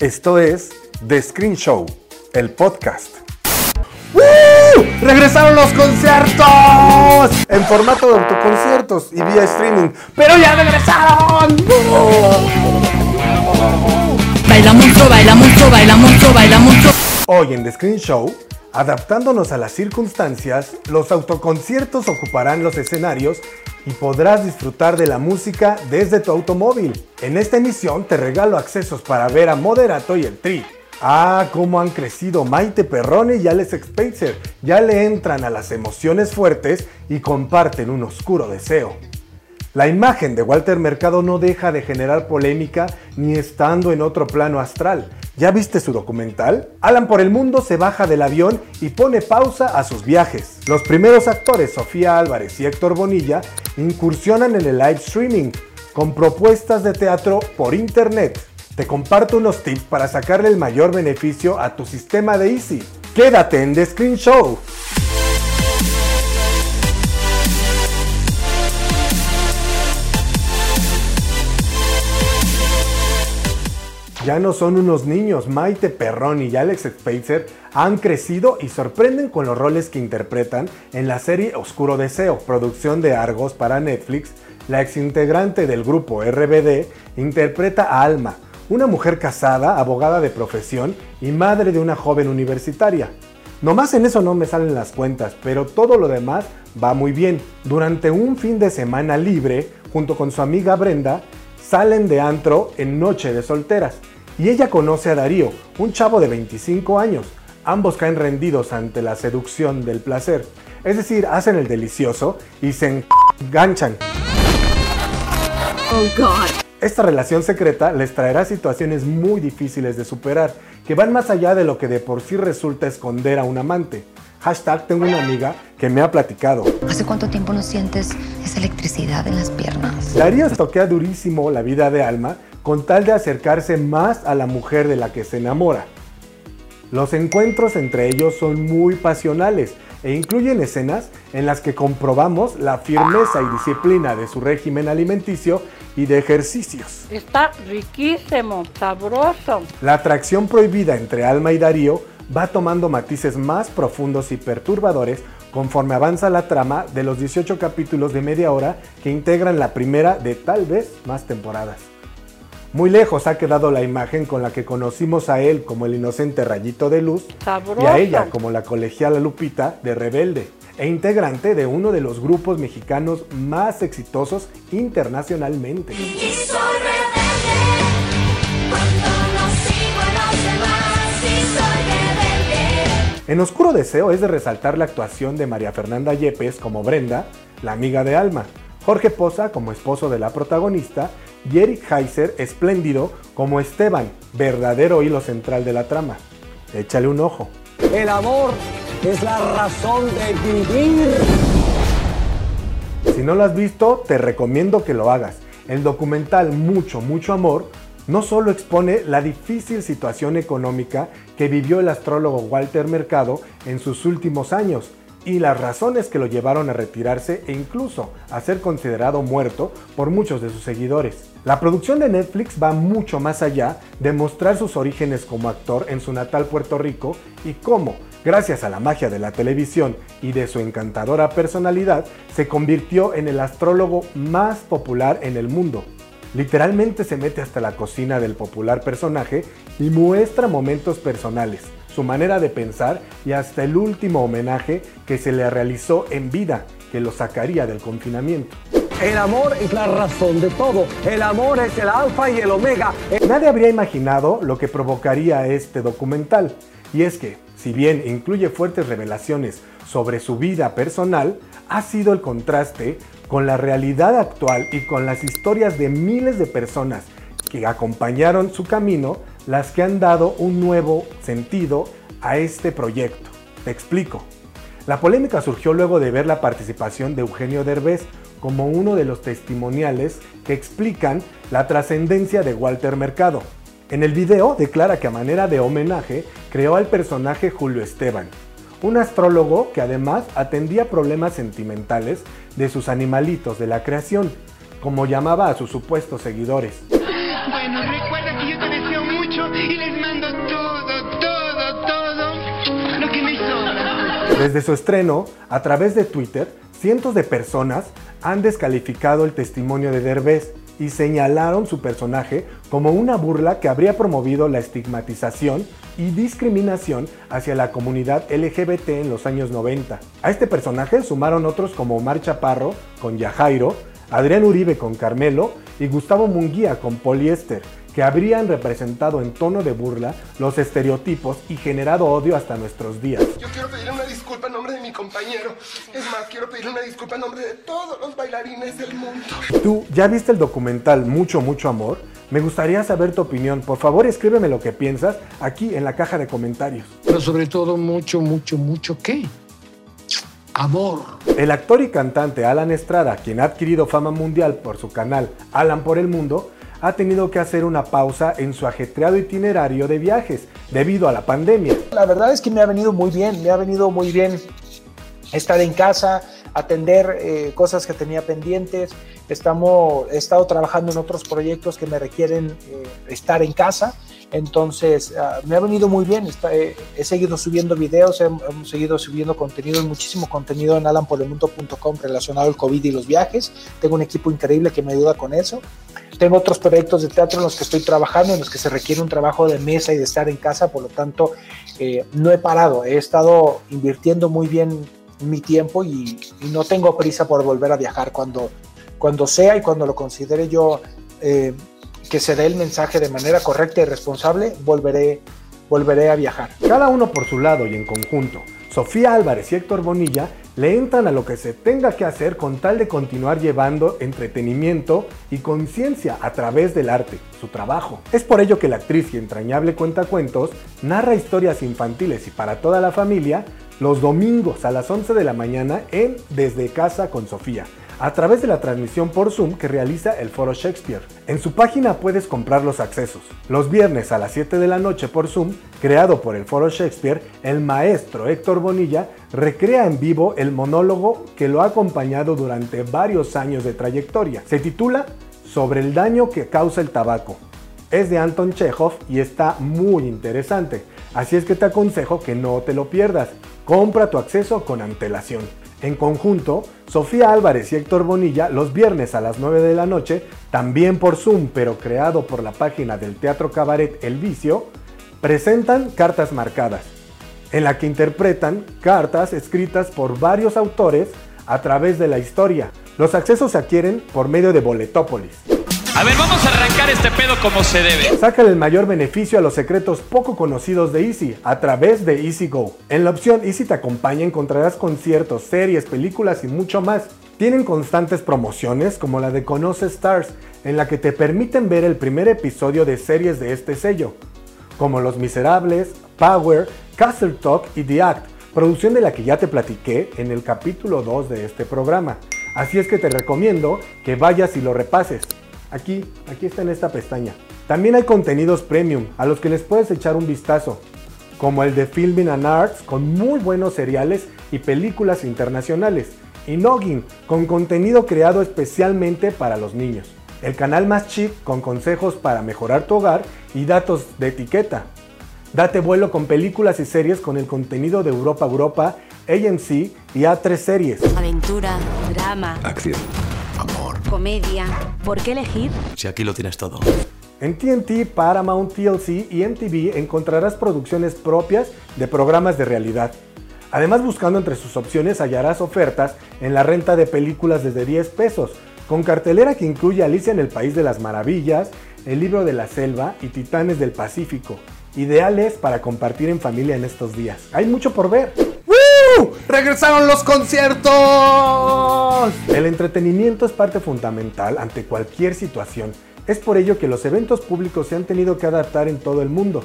Esto es The Screen Show, el podcast. ¡Woo! ¡Regresaron los conciertos! En formato de autoconciertos y vía streaming. ¡Pero ya regresaron! Baila mucho, baila mucho, baila mucho, baila mucho. Hoy en The Screen Show, adaptándonos a las circunstancias, los autoconciertos ocuparán los escenarios y podrás disfrutar de la música desde tu automóvil. En esta emisión te regalo accesos para ver a Moderato y el Tri. Ah, cómo han crecido Maite Perrone y Alex Spacer. Ya le entran a las emociones fuertes y comparten un oscuro deseo. La imagen de Walter Mercado no deja de generar polémica ni estando en otro plano astral. ¿Ya viste su documental? Alan por el mundo se baja del avión y pone pausa a sus viajes. Los primeros actores, Sofía Álvarez y Héctor Bonilla, incursionan en el live streaming con propuestas de teatro por internet. Te comparto unos tips para sacarle el mayor beneficio a tu sistema de Easy. Quédate en The Screen Show. Ya no son unos niños, Maite Perroni y Alex Spacer han crecido y sorprenden con los roles que interpretan en la serie Oscuro Deseo, producción de Argos para Netflix. La exintegrante del grupo RBD interpreta a Alma, una mujer casada, abogada de profesión y madre de una joven universitaria. Nomás en eso no me salen las cuentas, pero todo lo demás va muy bien. Durante un fin de semana libre, junto con su amiga Brenda, salen de antro en Noche de Solteras y ella conoce a Darío, un chavo de 25 años. Ambos caen rendidos ante la seducción del placer, es decir, hacen el delicioso y se enganchan. Oh God. Esta relación secreta les traerá situaciones muy difíciles de superar, que van más allá de lo que de por sí resulta esconder a un amante. Hashtag tengo una amiga que me ha platicado. ¿Hace cuánto tiempo no sientes esa electricidad en las piernas? Darío toquea durísimo la vida de Alma con tal de acercarse más a la mujer de la que se enamora. Los encuentros entre ellos son muy pasionales e incluyen escenas en las que comprobamos la firmeza y disciplina de su régimen alimenticio y de ejercicios. Está riquísimo, sabroso. La atracción prohibida entre Alma y Darío va tomando matices más profundos y perturbadores conforme avanza la trama de los 18 capítulos de media hora que integran la primera de tal vez más temporadas. Muy lejos ha quedado la imagen con la que conocimos a él como el inocente rayito de luz Sabroso. y a ella como la colegiala Lupita de Rebelde e integrante de uno de los grupos mexicanos más exitosos internacionalmente. Y En Oscuro Deseo es de resaltar la actuación de María Fernanda Yepes como Brenda, la amiga de Alma, Jorge Poza como esposo de la protagonista y Eric Heiser espléndido como Esteban, verdadero hilo central de la trama. Échale un ojo. El amor es la razón de vivir. Si no lo has visto, te recomiendo que lo hagas. El documental Mucho, mucho amor no solo expone la difícil situación económica que vivió el astrólogo Walter Mercado en sus últimos años y las razones que lo llevaron a retirarse e incluso a ser considerado muerto por muchos de sus seguidores. La producción de Netflix va mucho más allá de mostrar sus orígenes como actor en su natal Puerto Rico y cómo, gracias a la magia de la televisión y de su encantadora personalidad, se convirtió en el astrólogo más popular en el mundo. Literalmente se mete hasta la cocina del popular personaje y muestra momentos personales, su manera de pensar y hasta el último homenaje que se le realizó en vida, que lo sacaría del confinamiento. El amor es la razón de todo. El amor es el alfa y el omega. Nadie habría imaginado lo que provocaría este documental, y es que, si bien incluye fuertes revelaciones sobre su vida personal, ha sido el contraste con la realidad actual y con las historias de miles de personas que acompañaron su camino, las que han dado un nuevo sentido a este proyecto. Te explico. La polémica surgió luego de ver la participación de Eugenio Derbez como uno de los testimoniales que explican la trascendencia de Walter Mercado. En el video declara que a manera de homenaje creó al personaje Julio Esteban, un astrólogo que además atendía problemas sentimentales de sus animalitos de la creación, como llamaba a sus supuestos seguidores. Bueno, recuerda que yo te deseo mucho y les mando todo, todo, todo lo que me sobra. Desde su estreno, a través de Twitter, cientos de personas han descalificado el testimonio de Derbez y señalaron su personaje como una burla que habría promovido la estigmatización y discriminación hacia la comunidad LGBT en los años 90. A este personaje sumaron otros como Omar Chaparro con Yajairo, Adrián Uribe con Carmelo y Gustavo Munguía con Poliéster, que habrían representado en tono de burla los estereotipos y generado odio hasta nuestros días. Yo quiero pedirle una disculpa en nombre de mi compañero. Es más, quiero pedirle una disculpa en nombre de todos los bailarines del mundo. ¿Tú ya viste el documental Mucho, mucho amor? Me gustaría saber tu opinión. Por favor, escríbeme lo que piensas aquí en la caja de comentarios. Pero sobre todo mucho, mucho, mucho qué? Amor. El actor y cantante Alan Estrada, quien ha adquirido fama mundial por su canal Alan por el Mundo, ha tenido que hacer una pausa en su ajetreado itinerario de viajes debido a la pandemia. La verdad es que me ha venido muy bien, me ha venido muy bien estar en casa, atender eh, cosas que tenía pendientes. Estamos, he estado trabajando en otros proyectos que me requieren eh, estar en casa. Entonces, ah, me ha venido muy bien. Está- eh, he seguido subiendo videos, he- hemos seguido subiendo contenido, muchísimo contenido en alanpolemundo.com relacionado al COVID y los viajes. Tengo un equipo increíble que me ayuda con eso. Tengo otros proyectos de teatro en los que estoy trabajando, en los que se requiere un trabajo de mesa y de estar en casa, por lo tanto, eh, no he parado. He estado invirtiendo muy bien mi tiempo y, no tengo prisa por volver a viajar. Cuando, cuando sea y cuando lo considere yo eh, que se dé el mensaje de manera correcta y responsable, volveré, volveré a viajar. Cada uno por su lado y en conjunto, Sofía Álvarez y Héctor Bonilla le entran a lo que se tenga que hacer con tal de continuar llevando entretenimiento y conciencia a través del arte, su trabajo. Es por ello que la actriz y entrañable cuentacuentos narra historias infantiles y para toda la familia los domingos a las 11 de la mañana en Desde Casa con Sofía, a través de la transmisión por Zoom que realiza el Foro Shakespeare. En su página puedes comprar los accesos. Los viernes a las 7 de la noche por Zoom, creado por el Foro Shakespeare, el maestro Héctor Bonilla recrea en vivo el monólogo que lo ha acompañado durante varios años de trayectoria. Se titula Sobre el daño que causa el tabaco. Es de Anton Chekhov y está muy interesante, así es que te aconsejo que no te lo pierdas. Compra tu acceso con antelación. En conjunto, Sofía Álvarez y Héctor Bonilla los viernes a las 9 de la noche, también por Zoom pero creado por la página del Teatro Cabaret El Vicio, presentan Cartas Marcadas, en la que interpretan cartas escritas por varios autores a través de la historia. Los accesos se adquieren por medio de Boletópolis. A ver, vamos a arrancar este pedo como se debe. Sácale el mayor beneficio a los secretos poco conocidos de Easy a través de Easy Go. En la opción Easy te acompaña encontrarás conciertos, series, películas y mucho más. Tienen constantes promociones como la de Conoce Stars, en la que te permiten ver el primer episodio de series de este sello, como Los Miserables, Power, Castle Talk y The Act, producción de la que ya te platiqué en el capítulo 2 de este programa. Así es que te recomiendo que vayas y lo repases. Aquí, aquí está en esta pestaña. También hay contenidos premium a los que les puedes echar un vistazo, como el de Filming and Arts con muy buenos seriales y películas internacionales, y Noggin con contenido creado especialmente para los niños. El canal más chic con consejos para mejorar tu hogar y datos de etiqueta. Date vuelo con películas y series con el contenido de Europa Europa, AMC y A3 Series. Aventura, drama, Acción. Comedia. ¿Por qué elegir? Si aquí lo tienes todo. En TNT, Paramount, TLC y MTV encontrarás producciones propias de programas de realidad. Además, buscando entre sus opciones hallarás ofertas en la renta de películas desde 10 pesos, con cartelera que incluye Alicia en el País de las Maravillas, El Libro de la Selva y Titanes del Pacífico, ideales para compartir en familia en estos días. Hay mucho por ver. ¡Regresaron los conciertos! El entretenimiento es parte fundamental ante cualquier situación. Es por ello que los eventos públicos se han tenido que adaptar en todo el mundo.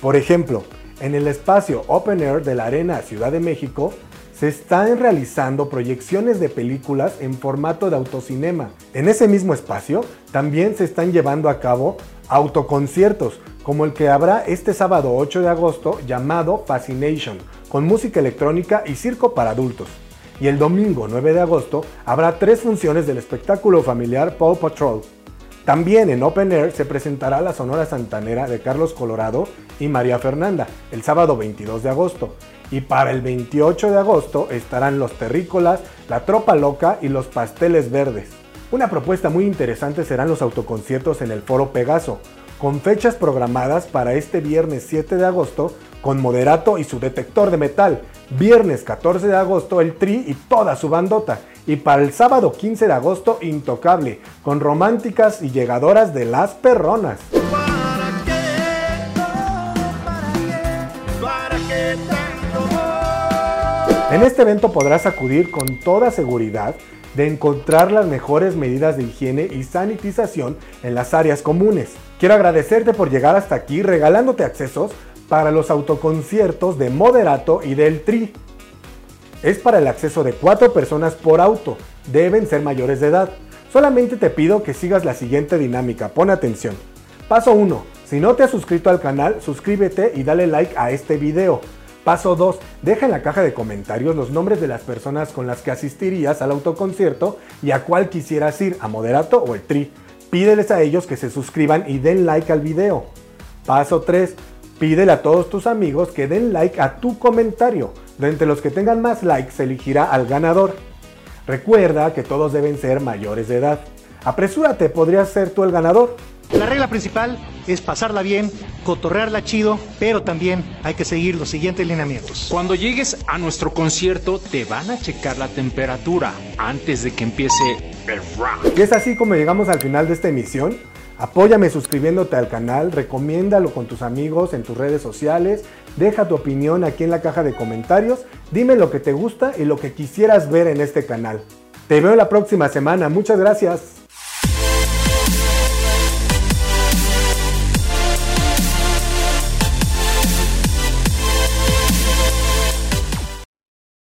Por ejemplo, en el espacio Open Air de la Arena Ciudad de México, se están realizando proyecciones de películas en formato de autocinema. En ese mismo espacio también se están llevando a cabo autoconciertos, como el que habrá este sábado 8 de agosto llamado Fascination, con música electrónica y circo para adultos. Y el domingo 9 de agosto habrá tres funciones del espectáculo familiar Paw Patrol. También en Open Air se presentará la Sonora Santanera de Carlos Colorado y María Fernanda el sábado 22 de agosto. Y para el 28 de agosto estarán los Terrícolas, la Tropa Loca y los Pasteles Verdes. Una propuesta muy interesante serán los autoconciertos en el Foro Pegaso, con fechas programadas para este viernes 7 de agosto con Moderato y su detector de metal, viernes 14 de agosto el Tri y toda su bandota, y para el sábado 15 de agosto Intocable, con románticas y llegadoras de las perronas. En este evento podrás acudir con toda seguridad de encontrar las mejores medidas de higiene y sanitización en las áreas comunes. Quiero agradecerte por llegar hasta aquí regalándote accesos para los autoconciertos de Moderato y del Tri. Es para el acceso de 4 personas por auto, deben ser mayores de edad. Solamente te pido que sigas la siguiente dinámica, pon atención. Paso 1. Si no te has suscrito al canal, suscríbete y dale like a este video. Paso 2. Deja en la caja de comentarios los nombres de las personas con las que asistirías al autoconcierto y a cuál quisieras ir, a Moderato o el Tri. Pídeles a ellos que se suscriban y den like al video. Paso 3. Pídele a todos tus amigos que den like a tu comentario. De entre los que tengan más likes se elegirá al ganador. Recuerda que todos deben ser mayores de edad. Apresúrate, podrías ser tú el ganador. La regla principal es pasarla bien, cotorrearla chido, pero también hay que seguir los siguientes lineamientos. Cuando llegues a nuestro concierto, te van a checar la temperatura antes de que empiece el rock. Y es así como llegamos al final de esta emisión. Apóyame suscribiéndote al canal, recomiéndalo con tus amigos en tus redes sociales, deja tu opinión aquí en la caja de comentarios, dime lo que te gusta y lo que quisieras ver en este canal. Te veo la próxima semana, muchas gracias.